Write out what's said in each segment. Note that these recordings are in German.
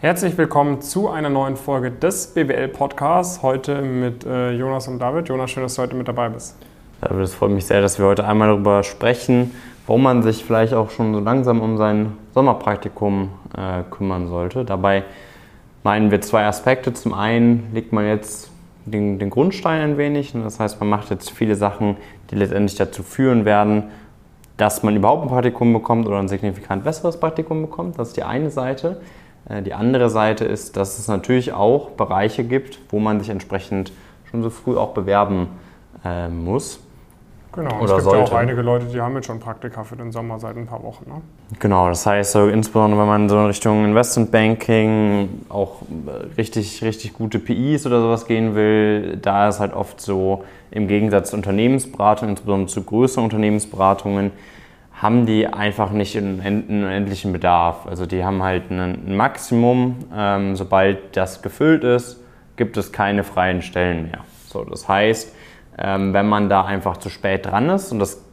Herzlich willkommen zu einer neuen Folge des BWL Podcasts. Heute mit äh, Jonas und David. Jonas, schön, dass du heute mit dabei bist. David, es freut mich sehr, dass wir heute einmal darüber sprechen, warum man sich vielleicht auch schon so langsam um sein Sommerpraktikum äh, kümmern sollte. Dabei meinen wir zwei Aspekte. Zum einen legt man jetzt den, den Grundstein ein wenig. Das heißt, man macht jetzt viele Sachen, die letztendlich dazu führen werden, dass man überhaupt ein Praktikum bekommt oder ein signifikant besseres Praktikum bekommt. Das ist die eine Seite. Äh, die andere Seite ist, dass es natürlich auch Bereiche gibt, wo man sich entsprechend schon so früh auch bewerben äh, muss. Genau, Oder es gibt sollte. ja auch einige Leute, die haben jetzt schon Praktika für den Sommer seit ein paar Wochen. Ne? Genau, das heißt, so, insbesondere wenn man so in Richtung Investmentbanking auch äh, richtig, richtig gute PIs oder sowas gehen will, da ist halt oft so, im Gegensatz zu Unternehmensberatungen, insbesondere zu größeren Unternehmensberatungen, haben die einfach nicht einen unendlichen Bedarf. Also die haben halt ein Maximum. Ähm, sobald das gefüllt ist, gibt es keine freien Stellen mehr. So, das heißt, ähm, wenn man da einfach zu spät dran ist, und das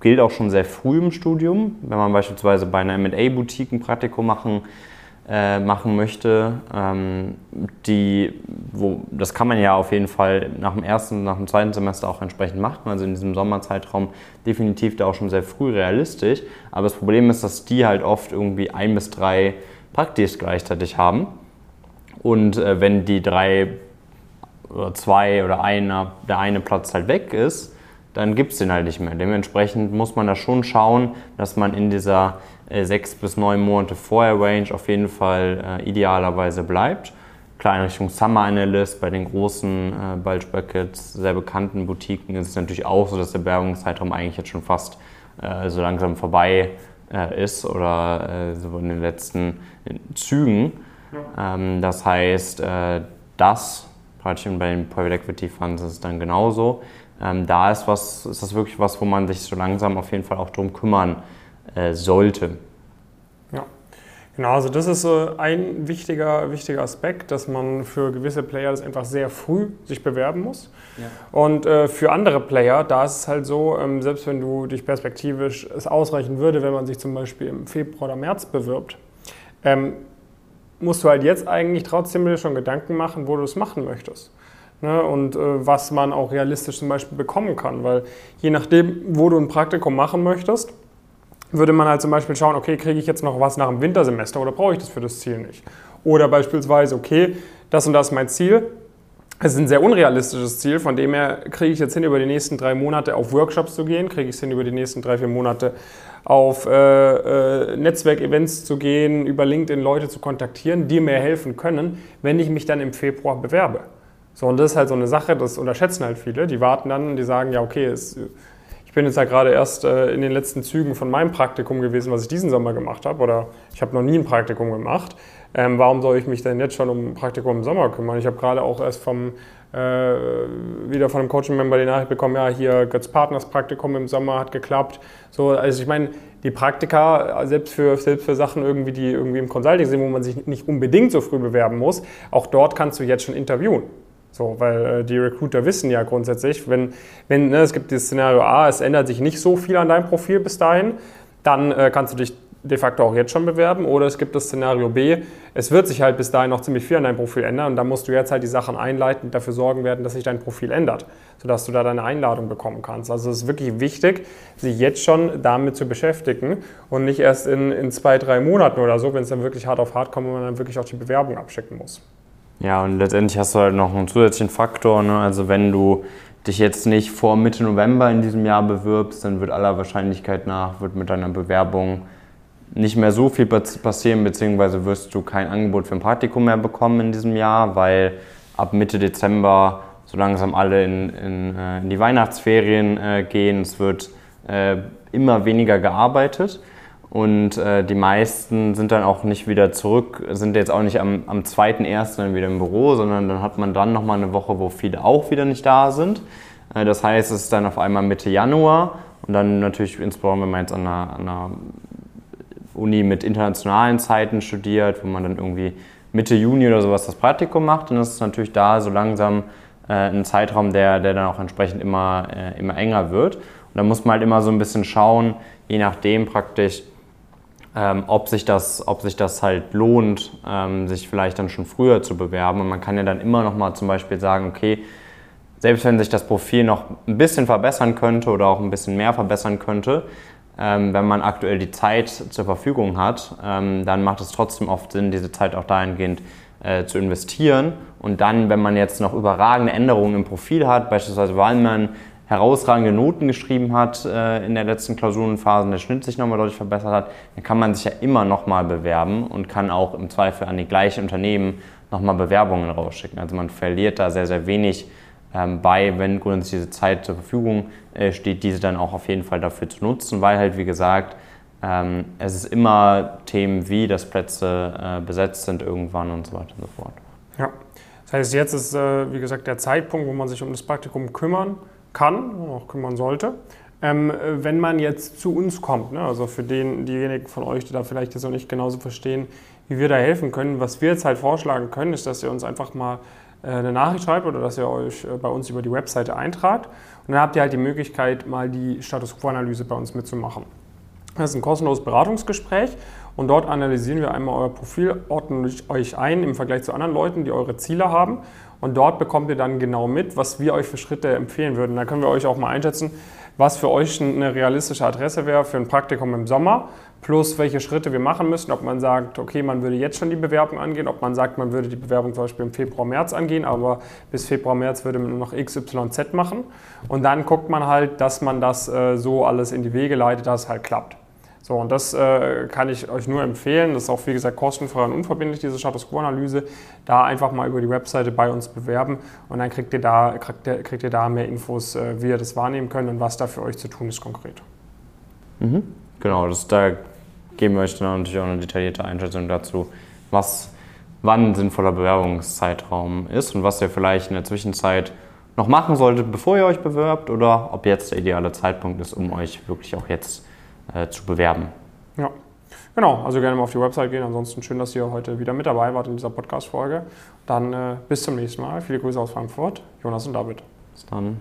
gilt auch schon sehr früh im Studium, wenn man beispielsweise bei einer M&A-Boutique ein Praktikum machen äh, machen möchte. Ähm, die, wo, das kann man ja auf jeden Fall nach dem ersten, nach dem zweiten Semester auch entsprechend machen, also in diesem Sommerzeitraum definitiv da auch schon sehr früh realistisch. Aber das Problem ist, dass die halt oft irgendwie ein bis drei Praktis gleichzeitig haben. Und äh, wenn die drei oder zwei oder einer, der eine Platz halt weg ist, dann gibt es den halt nicht mehr. Dementsprechend muss man da schon schauen, dass man in dieser äh, sechs bis neun Monate vorher Range auf jeden Fall äh, idealerweise bleibt. Klar, in Richtung Summer Analyst bei den großen äh, Bulge Brackets, sehr bekannten Boutiquen ist es natürlich auch so, dass der Werbungszeitraum eigentlich jetzt schon fast äh, so langsam vorbei äh, ist oder äh, so in den letzten Zügen. Ja. Ähm, das heißt, äh, das, praktisch bei den Private Equity Funds ist es dann genauso. Ähm, da ist, was, ist das wirklich was, wo man sich so langsam auf jeden Fall auch drum kümmern äh, sollte. Ja, genau, also das ist äh, ein wichtiger, wichtiger Aspekt, dass man für gewisse Player das einfach sehr früh sich bewerben muss. Ja. Und äh, für andere Player, da ist es halt so, ähm, selbst wenn du dich perspektivisch es ausreichen würde, wenn man sich zum Beispiel im Februar oder März bewirbt, ähm, musst du halt jetzt eigentlich trotzdem dir schon Gedanken machen, wo du es machen möchtest. Ne, und äh, was man auch realistisch zum Beispiel bekommen kann. Weil je nachdem, wo du ein Praktikum machen möchtest, würde man halt zum Beispiel schauen, okay, kriege ich jetzt noch was nach dem Wintersemester oder brauche ich das für das Ziel nicht? Oder beispielsweise, okay, das und das ist mein Ziel. Es ist ein sehr unrealistisches Ziel, von dem her kriege ich jetzt hin, über die nächsten drei Monate auf Workshops zu gehen, kriege ich es hin, über die nächsten drei, vier Monate auf äh, äh, Netzwerkevents zu gehen, über LinkedIn Leute zu kontaktieren, die mir helfen können, wenn ich mich dann im Februar bewerbe. So, und das ist halt so eine Sache, das unterschätzen halt viele. Die warten dann und die sagen, ja, okay, es ich bin jetzt ja gerade erst äh, in den letzten Zügen von meinem Praktikum gewesen, was ich diesen Sommer gemacht habe, oder ich habe noch nie ein Praktikum gemacht. Ähm, warum soll ich mich denn jetzt schon um ein Praktikum im Sommer kümmern? Ich habe gerade auch erst vom, äh, wieder von einem Coaching-Member die Nachricht bekommen, ja, hier Götz Partners Praktikum im Sommer hat geklappt. So, also ich meine, die Praktika, selbst für, selbst für Sachen irgendwie, die irgendwie im Consulting sind, wo man sich nicht unbedingt so früh bewerben muss, auch dort kannst du jetzt schon interviewen. So, weil äh, die Recruiter wissen ja grundsätzlich, wenn, wenn ne, es gibt das Szenario A, es ändert sich nicht so viel an deinem Profil bis dahin, dann äh, kannst du dich de facto auch jetzt schon bewerben. Oder es gibt das Szenario B, es wird sich halt bis dahin noch ziemlich viel an deinem Profil ändern und dann musst du jetzt halt die Sachen einleiten, dafür sorgen werden, dass sich dein Profil ändert, sodass du da deine Einladung bekommen kannst. Also es ist wirklich wichtig, sich jetzt schon damit zu beschäftigen und nicht erst in, in zwei, drei Monaten oder so, wenn es dann wirklich hart auf hart kommt und man dann wirklich auch die Bewerbung abschicken muss. Ja, und letztendlich hast du halt noch einen zusätzlichen Faktor. Ne? Also wenn du dich jetzt nicht vor Mitte November in diesem Jahr bewirbst, dann wird aller Wahrscheinlichkeit nach, wird mit deiner Bewerbung nicht mehr so viel passieren, beziehungsweise wirst du kein Angebot für ein Praktikum mehr bekommen in diesem Jahr, weil ab Mitte Dezember so langsam alle in, in, äh, in die Weihnachtsferien äh, gehen. Es wird äh, immer weniger gearbeitet. Und äh, die meisten sind dann auch nicht wieder zurück, sind jetzt auch nicht am, am 2.1. dann wieder im Büro, sondern dann hat man dann nochmal eine Woche, wo viele auch wieder nicht da sind. Äh, das heißt, es ist dann auf einmal Mitte Januar und dann natürlich insbesondere, wenn man jetzt an einer, an einer Uni mit internationalen Zeiten studiert, wo man dann irgendwie Mitte Juni oder sowas das Praktikum macht, dann ist es natürlich da so langsam äh, ein Zeitraum, der, der dann auch entsprechend immer, äh, immer enger wird. Und da muss man halt immer so ein bisschen schauen, je nachdem praktisch, ähm, ob, sich das, ob sich das halt lohnt, ähm, sich vielleicht dann schon früher zu bewerben. Und man kann ja dann immer noch mal zum Beispiel sagen, okay, selbst wenn sich das Profil noch ein bisschen verbessern könnte oder auch ein bisschen mehr verbessern könnte, ähm, wenn man aktuell die Zeit zur Verfügung hat, ähm, dann macht es trotzdem oft Sinn, diese Zeit auch dahingehend äh, zu investieren. Und dann, wenn man jetzt noch überragende Änderungen im Profil hat, beispielsweise weil man herausragende Noten geschrieben hat äh, in der letzten Klausurenphase und der Schnitt sich nochmal deutlich verbessert hat, dann kann man sich ja immer nochmal bewerben und kann auch im Zweifel an die gleichen Unternehmen nochmal Bewerbungen rausschicken. Also man verliert da sehr, sehr wenig ähm, bei, wenn grundsätzlich diese Zeit zur Verfügung äh, steht, diese dann auch auf jeden Fall dafür zu nutzen, weil halt, wie gesagt, ähm, es ist immer Themen wie, dass Plätze äh, besetzt sind irgendwann und so weiter und so fort. Ja, das heißt, jetzt ist, äh, wie gesagt, der Zeitpunkt, wo man sich um das Praktikum kümmern kann auch kümmern sollte. Ähm, wenn man jetzt zu uns kommt, ne, also für den, diejenigen von euch, die da vielleicht jetzt noch nicht genauso verstehen, wie wir da helfen können, was wir jetzt halt vorschlagen können, ist, dass ihr uns einfach mal äh, eine Nachricht schreibt oder dass ihr euch äh, bei uns über die Webseite eintragt. Und dann habt ihr halt die Möglichkeit, mal die Status Quo-Analyse bei uns mitzumachen. Das ist ein kostenloses Beratungsgespräch und dort analysieren wir einmal euer Profil, ordnen euch ein im Vergleich zu anderen Leuten, die eure Ziele haben. Und dort bekommt ihr dann genau mit, was wir euch für Schritte empfehlen würden. Da können wir euch auch mal einschätzen, was für euch eine realistische Adresse wäre für ein Praktikum im Sommer, plus welche Schritte wir machen müssen, ob man sagt, okay, man würde jetzt schon die Bewerbung angehen, ob man sagt, man würde die Bewerbung zum Beispiel im Februar, März angehen, aber bis Februar, März würde man noch XYZ machen. Und dann guckt man halt, dass man das äh, so alles in die Wege leitet, dass es halt klappt. So, und das äh, kann ich euch nur empfehlen. Das ist auch, wie gesagt, kostenfrei und unverbindlich, diese Status Quo-Analyse. Da einfach mal über die Webseite bei uns bewerben und dann kriegt ihr da, kriegt kriegt ihr da mehr Infos, äh, wie ihr das wahrnehmen könnt und was da für euch zu tun ist konkret. Mhm. Genau, das, da geben wir euch dann natürlich auch eine detaillierte Einschätzung dazu, was wann ein sinnvoller Bewerbungszeitraum ist und was ihr vielleicht in der Zwischenzeit noch machen solltet, bevor ihr euch bewerbt oder ob jetzt der ideale Zeitpunkt ist, um euch wirklich auch jetzt zu äh, zu bewerben. Ja, genau. Also gerne mal auf die Website gehen. Ansonsten schön, dass ihr heute wieder mit dabei wart in dieser Podcast-Folge. Dann äh, bis zum nächsten Mal. Viele Grüße aus Frankfurt. Jonas und David. Bis dann.